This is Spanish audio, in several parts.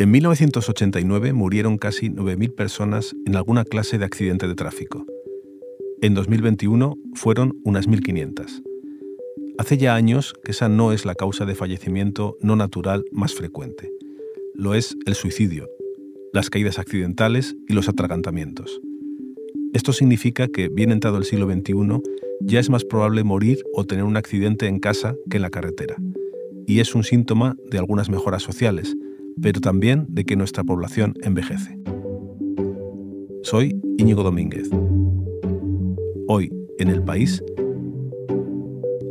En 1989 murieron casi 9.000 personas en alguna clase de accidente de tráfico. En 2021 fueron unas 1.500. Hace ya años que esa no es la causa de fallecimiento no natural más frecuente. Lo es el suicidio, las caídas accidentales y los atragantamientos. Esto significa que, bien entrado el siglo XXI, ya es más probable morir o tener un accidente en casa que en la carretera. Y es un síntoma de algunas mejoras sociales, pero también de que nuestra población envejece. Soy Íñigo Domínguez. Hoy, en el país,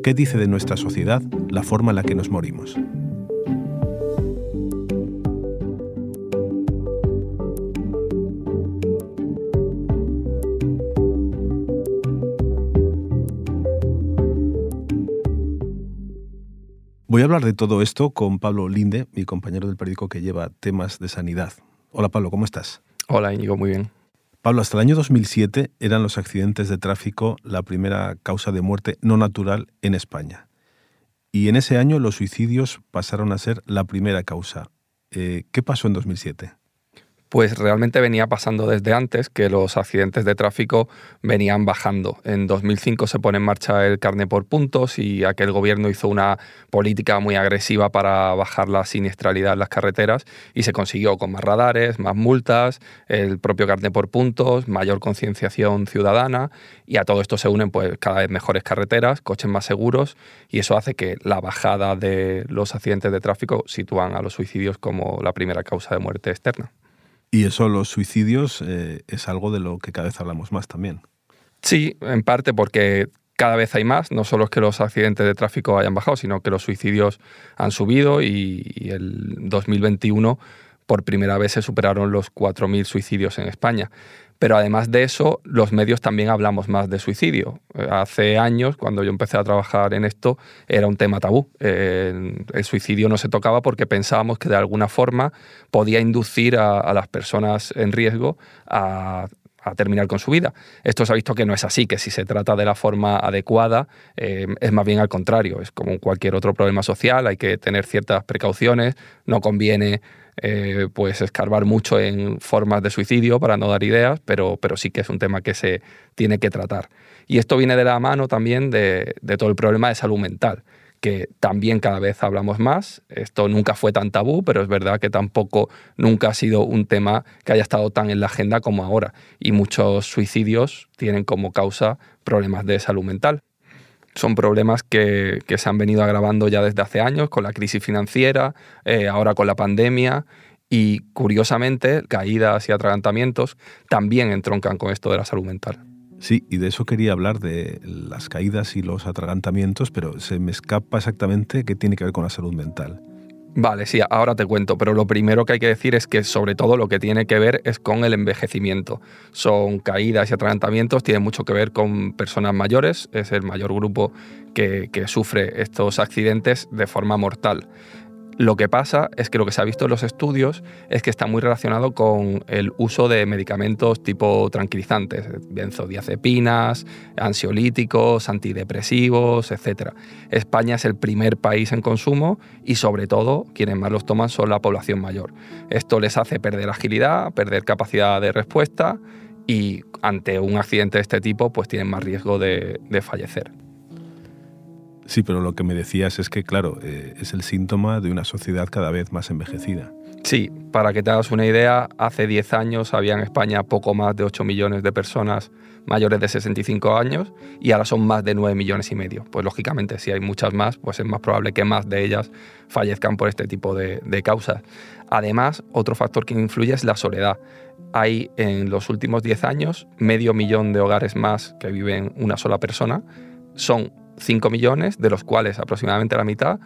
¿qué dice de nuestra sociedad la forma en la que nos morimos? Voy a hablar de todo esto con Pablo Linde, mi compañero del periódico que lleva temas de sanidad. Hola Pablo, ¿cómo estás? Hola Íñigo, muy bien. Pablo, hasta el año 2007 eran los accidentes de tráfico la primera causa de muerte no natural en España. Y en ese año los suicidios pasaron a ser la primera causa. Eh, ¿Qué pasó en 2007? Pues realmente venía pasando desde antes que los accidentes de tráfico venían bajando. En 2005 se pone en marcha el carne por puntos y aquel gobierno hizo una política muy agresiva para bajar la siniestralidad en las carreteras y se consiguió con más radares, más multas, el propio carne por puntos, mayor concienciación ciudadana y a todo esto se unen pues cada vez mejores carreteras, coches más seguros y eso hace que la bajada de los accidentes de tráfico sitúan a los suicidios como la primera causa de muerte externa. Y eso, los suicidios, eh, es algo de lo que cada vez hablamos más también. Sí, en parte porque cada vez hay más, no solo es que los accidentes de tráfico hayan bajado, sino que los suicidios han subido y, y el 2021 por primera vez se superaron los 4.000 suicidios en España. Pero además de eso, los medios también hablamos más de suicidio. Eh, hace años, cuando yo empecé a trabajar en esto, era un tema tabú. el suicidio no se tocaba porque pensábamos que de alguna forma podía inducir a, las personas en riesgo a terminar con su vida. Esto se ha visto que no es así, que si se trata de la forma adecuada, eh, es más bien al contrario, es como cualquier otro problema social, hay que tener ciertas precauciones, no conviene eh, pues escarbar mucho en formas de suicidio para no dar ideas, pero, pero sí que es un tema que se tiene que tratar. Y esto viene de la mano también de, todo el problema de salud mental que también cada vez hablamos más. Esto nunca fue tan tabú, pero es verdad que tampoco nunca ha sido un tema que haya estado tan en la agenda como ahora. Y muchos suicidios tienen como causa problemas de salud mental son problemas que, se han venido agravando ya desde hace años con la crisis financiera, eh, ahora con la pandemia y curiosamente caídas y atragantamientos también entroncan con esto de la salud mental. Sí, y de eso quería hablar, de las caídas y los atragantamientos, pero se me escapa exactamente qué tiene que ver con la salud mental. Vale, sí, ahora te cuento, pero lo primero que hay que decir es que sobre todo lo que tiene que ver es con el envejecimiento. Son caídas y atragantamientos, tiene mucho que ver con personas mayores, es el mayor grupo que, que sufre estos accidentes de forma mortal. Lo que pasa es que lo que se ha visto en los estudios es que está muy relacionado con el uso de medicamentos tipo tranquilizantes, benzodiazepinas, ansiolíticos, antidepresivos, etc. España es el primer país en consumo y sobre todo quienes más los toman son la población mayor. Esto les hace perder agilidad, perder capacidad de respuesta y ante un accidente de este tipo pues tienen más riesgo de, de fallecer. Sí, pero lo que me decías es que, claro, eh, es el síntoma de una sociedad cada vez más envejecida. Sí, para que te hagas una idea, hace 10 años había en España poco más de 8 millones de personas mayores de 65 años y ahora son más de 9 millones y medio. Pues lógicamente, si hay muchas más, pues es más probable que más de ellas fallezcan por este tipo de, de causas. Además, otro factor que influye es la soledad. Hay en los últimos 10 años medio millón de hogares más que viven una sola persona. Son 5 millones, de los cuales aproximadamente la mitad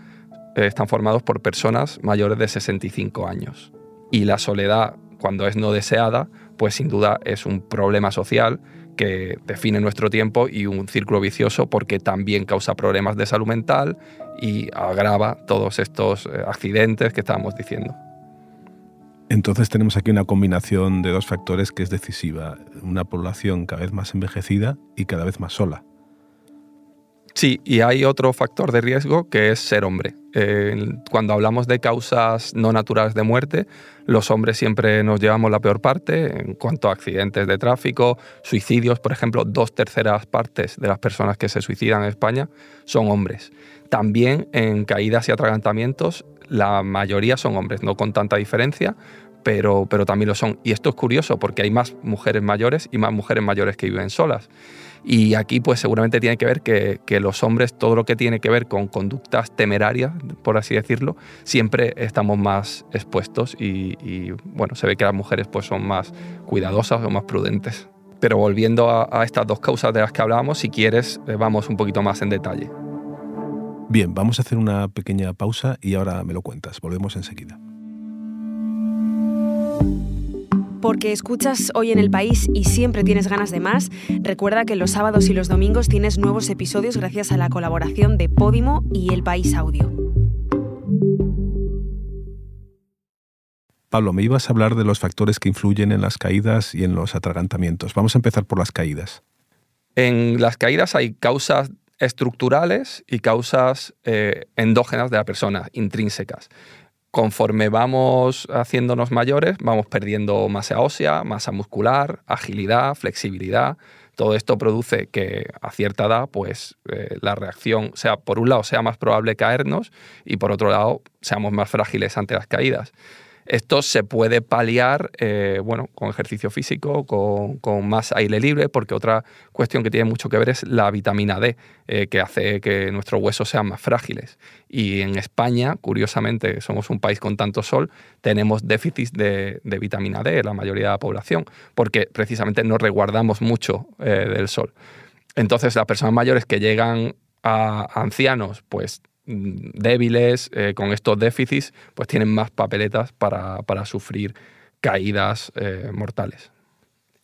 eh, están formados por personas mayores de 65 años. Y la soledad, cuando es no deseada, pues sin duda es un problema social que define nuestro tiempo y un círculo vicioso porque también causa problemas de salud mental y agrava todos estos eh, accidentes que estábamos diciendo. Entonces tenemos aquí una combinación de dos factores que es decisiva, una población cada vez más envejecida y cada vez más sola. Sí, y hay otro factor de riesgo que es ser hombre. Eh, cuando hablamos de causas no naturales de muerte, los hombres siempre nos llevamos la peor parte en cuanto a accidentes de tráfico, suicidios, por ejemplo, dos terceras partes de las personas que se suicidan en España son hombres. También en caídas y atragantamientos, la mayoría son hombres, no con tanta diferencia, pero, pero también lo son. Y esto es curioso porque hay más mujeres mayores y más mujeres mayores que viven solas. Y aquí pues seguramente tiene que ver que, los hombres, todo lo que tiene que ver con conductas temerarias, por así decirlo, siempre estamos más expuestos y, bueno, se ve que las mujeres pues son más cuidadosas o más prudentes. Pero volviendo a, a estas dos causas de las que hablábamos, si quieres, eh, vamos un poquito más en detalle. Bien, vamos a hacer una pequeña pausa y ahora me lo cuentas. Volvemos enseguida. Porque escuchas hoy en el país y siempre tienes ganas de más, recuerda que los sábados y los domingos tienes nuevos episodios gracias a la colaboración de Podimo y El País Audio. Pablo, me ibas a hablar de los factores que influyen en las caídas y en los atragantamientos. Vamos a empezar por las caídas. En las caídas hay causas estructurales y causas eh, endógenas de la persona, intrínsecas conforme vamos haciéndonos mayores, vamos perdiendo masa ósea, masa muscular, agilidad, flexibilidad. Todo esto produce que a cierta edad, pues eh, la reacción sea, por un lado, sea más probable caernos y por otro lado, seamos más frágiles ante las caídas. Esto se puede paliar eh, bueno, con ejercicio físico, con, más aire libre, porque otra cuestión que tiene mucho que ver es la vitamina D, eh, que hace que nuestros huesos sean más frágiles. Y en España, curiosamente, somos un país con tanto sol, tenemos déficit de, vitamina D, la mayoría de la población, porque precisamente no resguardamos mucho eh, del sol. Entonces, las personas mayores que llegan a ancianos, pues débiles, eh, con estos déficits, pues tienen más papeletas para, sufrir caídas eh, mortales.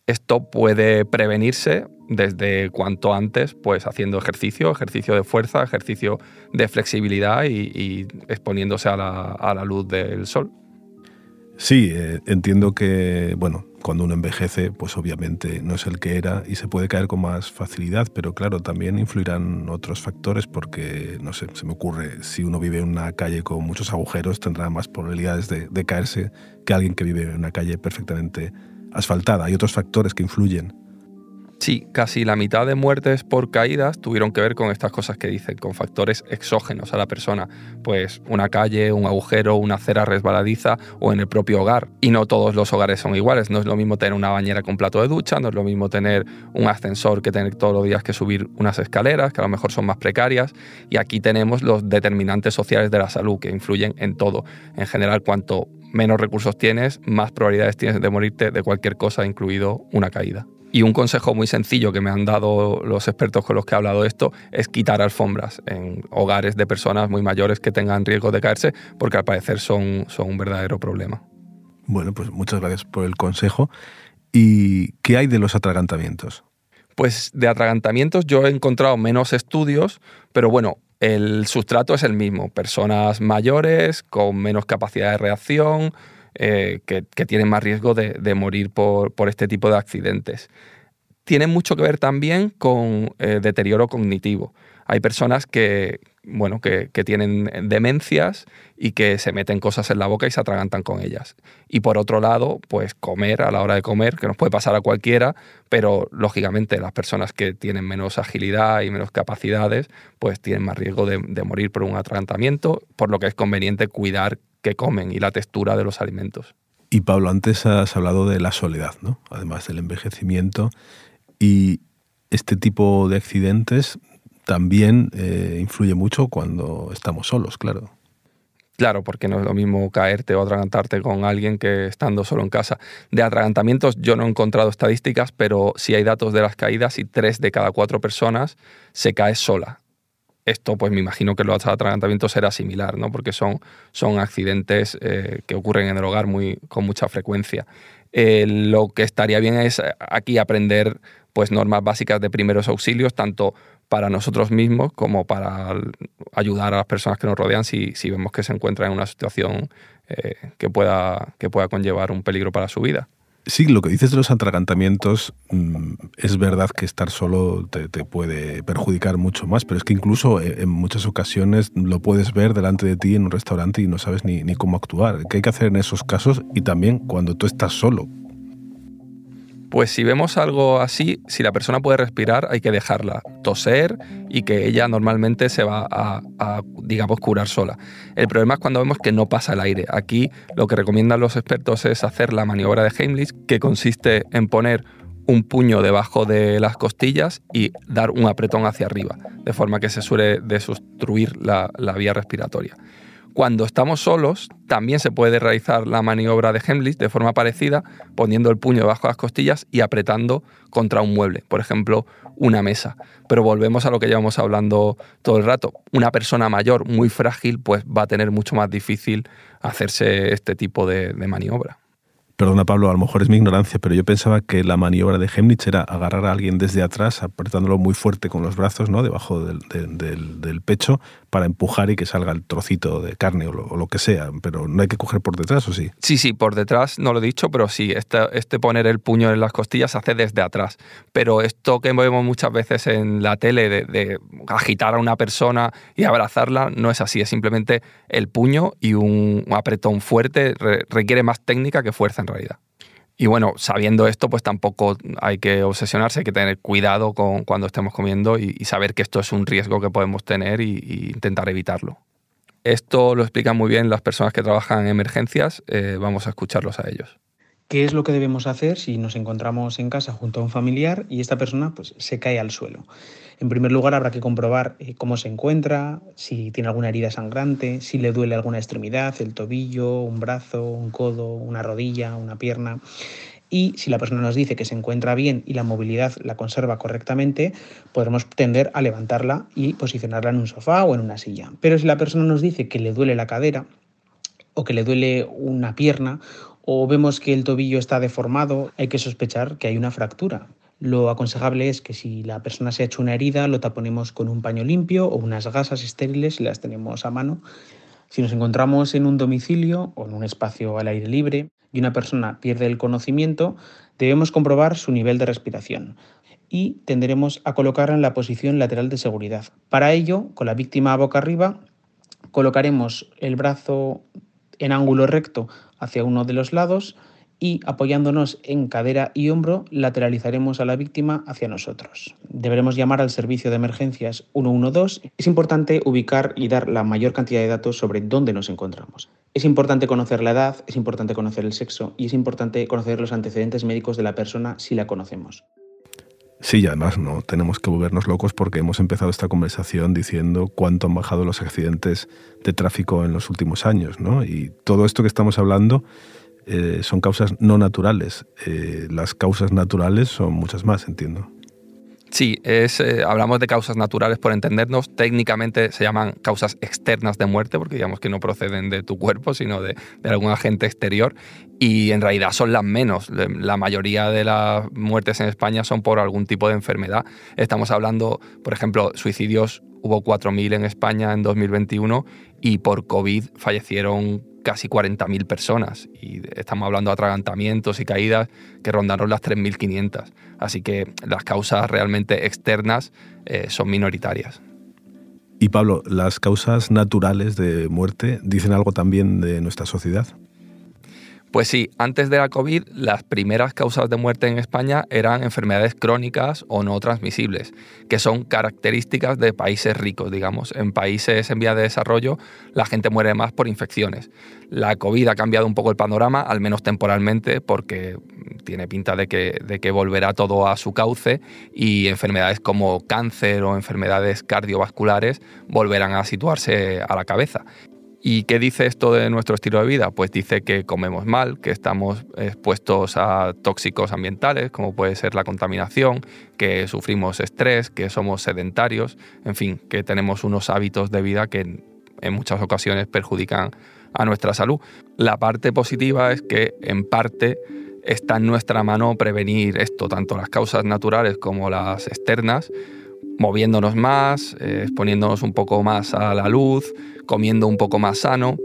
Esto puede prevenirse desde cuanto antes, pues haciendo ejercicio, ejercicio de fuerza, ejercicio de flexibilidad y, exponiéndose a la luz del sol. Sí, eh, entiendo que, bueno, cuando uno envejece, pues obviamente no es el que era y se puede caer con más facilidad, pero claro, también influirán otros factores porque, no sé, se me ocurre, si uno vive en una calle con muchos agujeros, tendrá más probabilidades de, de caerse que alguien que vive en una calle perfectamente asfaltada. Hay otros factores que influyen. Sí, casi la mitad de muertes por caídas tuvieron que ver con estas cosas que dicen, con factores exógenos a la persona, pues una calle, un agujero, una acera resbaladiza o en el propio hogar. Y no todos los hogares son iguales, no es lo mismo tener una bañera con plato de ducha, no es lo mismo tener un ascensor que tener todos los días que subir unas escaleras, que a lo mejor son más precarias. Y aquí tenemos los determinantes sociales de la salud que influyen en todo. En general, cuanto menos recursos tienes, más probabilidades tienes de morirte de cualquier cosa, incluido una caída. Y un consejo muy sencillo que me han dado los expertos con los que he hablado de esto es quitar alfombras en hogares de personas muy mayores que tengan riesgo de caerse, porque al parecer son, son un verdadero problema. Bueno, pues muchas gracias por el consejo. ¿Y qué hay de los atragantamientos? Pues de atragantamientos yo he encontrado menos estudios, pero bueno, el sustrato es el mismo. Personas mayores, con menos capacidad de reacción, eh, que, tienen más riesgo de, morir por, este tipo de accidentes. Tiene mucho que ver también con eh, deterioro cognitivo. Hay personas que, bueno, que, tienen demencias y que se meten cosas en la boca y se atragantan con ellas. Y por otro lado, pues comer a la hora de comer, que nos puede pasar a cualquiera, pero lógicamente las personas que tienen menos agilidad y menos capacidades, pues tienen más riesgo de, de morir por un atragantamiento, por lo que es conveniente cuidar que comen y la textura de los alimentos. Y Pablo, antes has hablado de la soledad, ¿no? Además del envejecimiento. Y este tipo de accidentes también eh, influye mucho cuando estamos solos, claro. Claro, porque no es lo mismo caerte o atragantarte con alguien que estando solo en casa. De atragantamientos yo no he encontrado estadísticas, pero sí hay datos de las caídas y tres de cada cuatro personas se cae sola. Esto, pues me imagino que los atragantamientos será similar, ¿no? Porque son, son accidentes eh, que ocurren en el hogar muy, con mucha frecuencia. Eh, lo que estaría bien es eh, aquí aprender pues normas básicas de primeros auxilios, tanto para nosotros mismos como para ayudar a las personas que nos rodean si, si vemos que se encuentran en una situación que, pueda, que pueda conllevar un peligro para su vida. Sí, lo que dices de los atragantamientos mm, es verdad que estar solo te, puede perjudicar mucho más, pero es que incluso eh, en muchas ocasiones lo puedes ver delante de ti en un restaurante y no sabes ni, ni cómo actuar. ¿Qué hay que hacer en esos casos? Y también cuando tú estás solo, pues si vemos algo así, si la persona puede respirar, hay que dejarla toser y que ella normalmente se va a, digamos, curar sola. El problema es cuando vemos que no pasa el aire. Aquí lo que recomiendan los expertos es hacer la maniobra de Heimlich, que consiste en poner un puño debajo de las costillas y dar un apretón hacia arriba, de forma que se suele desobstruir la vía respiratoria. Cuando estamos solos, también se puede realizar la maniobra de Heimlich de forma parecida, poniendo el puño debajo de las costillas y apretando contra un mueble, por ejemplo, una mesa. Pero volvemos a lo que llevamos hablando todo el rato. Una persona mayor, muy frágil, pues va a tener mucho más difícil hacerse este tipo de, de maniobra. Perdona Pablo, a lo mejor es mi ignorancia, pero yo pensaba que la maniobra de Hemnitz era agarrar a alguien desde atrás, apretándolo muy fuerte con los brazos, ¿no? Debajo del, pecho, para empujar y que salga el trocito de carne o lo, que sea. Pero no hay que coger por detrás, ¿o sí? Sí, sí, por detrás no lo he dicho, pero sí, este, este poner el puño en las costillas se hace desde atrás. Pero esto que vemos muchas veces en la tele de, agitar a una persona y abrazarla, no es así, es simplemente el puño y un apretón fuerte, requiere más técnica que fuerza realidad. Y bueno, sabiendo esto, pues tampoco hay que obsesionarse, hay que tener cuidado con cuando estemos comiendo y, saber que esto es un riesgo que podemos tener y, intentar evitarlo. Esto lo explican muy bien las personas que trabajan en emergencias, eh, vamos a escucharlos a ellos. ¿Qué es lo que debemos hacer si nos encontramos en casa junto a un familiar y esta persona pues, se cae al suelo? En primer lugar, habrá que comprobar eh, cómo se encuentra, si tiene alguna herida sangrante, si le duele alguna extremidad, el tobillo, un brazo, un codo, una rodilla, una pierna. Y si la persona nos dice que se encuentra bien y la movilidad la conserva correctamente, podremos tender a levantarla y posicionarla en un sofá o en una silla. Pero si la persona nos dice que le duele la cadera, o que le duele una pierna o vemos que el tobillo está deformado, hay que sospechar que hay una fractura. Lo aconsejable es que si la persona se ha hecho una herida, lo taponemos con un paño limpio o unas gasas estériles si las tenemos a mano. Si nos encontramos en un domicilio o en un espacio al aire libre y una persona pierde el conocimiento, debemos comprobar su nivel de respiración y tendremos a colocarla en la posición lateral de seguridad. Para ello, con la víctima boca arriba, colocaremos el brazo en ángulo recto hacia uno de los lados y apoyándonos en cadera y hombro lateralizaremos a la víctima hacia nosotros. Deberemos llamar al servicio de emergencias 112. Es importante ubicar y dar la mayor cantidad de datos sobre dónde nos encontramos. Es importante conocer la edad, es importante conocer el sexo y es importante conocer los antecedentes médicos de la persona si la conocemos. Sí, y además no tenemos que volvernos locos porque hemos empezado esta conversación diciendo cuánto han bajado los accidentes de tráfico en los últimos años, ¿no? Y todo esto que estamos hablando eh, son causas no naturales. Eh, las causas naturales son muchas más, entiendo. Sí, es, eh, hablamos de causas naturales por entendernos. Técnicamente se llaman causas externas de muerte, porque digamos que no proceden de tu cuerpo, sino de, algún agente exterior. Y en realidad son las menos. La mayoría de las muertes en España son por algún tipo de enfermedad. Estamos hablando, por ejemplo, suicidios. Hubo 4.000 en España en 2021 y por COVID fallecieron casi 40.000 personas y estamos hablando de atragantamientos y caídas que rondaron las 3.500. Así que las causas realmente externas eh, son minoritarias. Y Pablo, ¿las causas naturales de muerte dicen algo también de nuestra sociedad? Pues sí, antes de la COVID las primeras causas de muerte en España eran enfermedades crónicas o no transmisibles, que son características de países ricos, digamos. En países en vía de desarrollo la gente muere más por infecciones. La COVID ha cambiado un poco el panorama, al menos temporalmente, porque tiene pinta de que, de que volverá todo a su cauce y enfermedades como cáncer o enfermedades cardiovasculares volverán a situarse a la cabeza. ¿Y qué dice esto de nuestro estilo de vida? Pues dice que comemos mal, que estamos expuestos a tóxicos ambientales, como puede ser la contaminación, que sufrimos estrés, que somos sedentarios, en fin, que tenemos unos hábitos de vida que en muchas ocasiones perjudican a nuestra salud. La parte positiva es que en parte está en nuestra mano prevenir esto, tanto las causas naturales como las externas, moviéndonos más, eh, exponiéndonos un poco más a la luz, comiendo un poco más sano,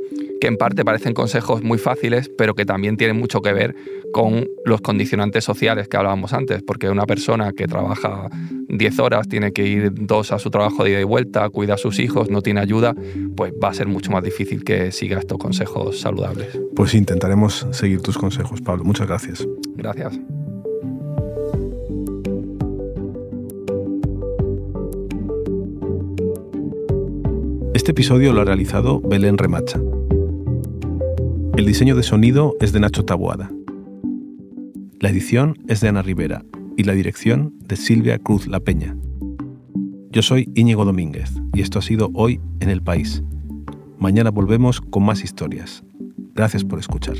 que en parte parecen consejos muy fáciles, pero que también tienen mucho que ver con los condicionantes sociales que hablábamos antes, porque una persona que trabaja 10 horas, tiene que ir dos a su trabajo de ida y vuelta, cuida a sus hijos, no tiene ayuda, pues va a ser mucho más difícil que siga estos consejos saludables. Pues intentaremos seguir tus consejos, Pablo. Muchas gracias. Gracias. Este episodio lo ha realizado Belén Remacha. El diseño de sonido es de Nacho Taboada. La edición es de Ana Rivera y la dirección de Silvia Cruz La Peña. Yo soy Íñigo Domínguez y esto ha sido Hoy en el País. Mañana volvemos con más historias. Gracias por escuchar.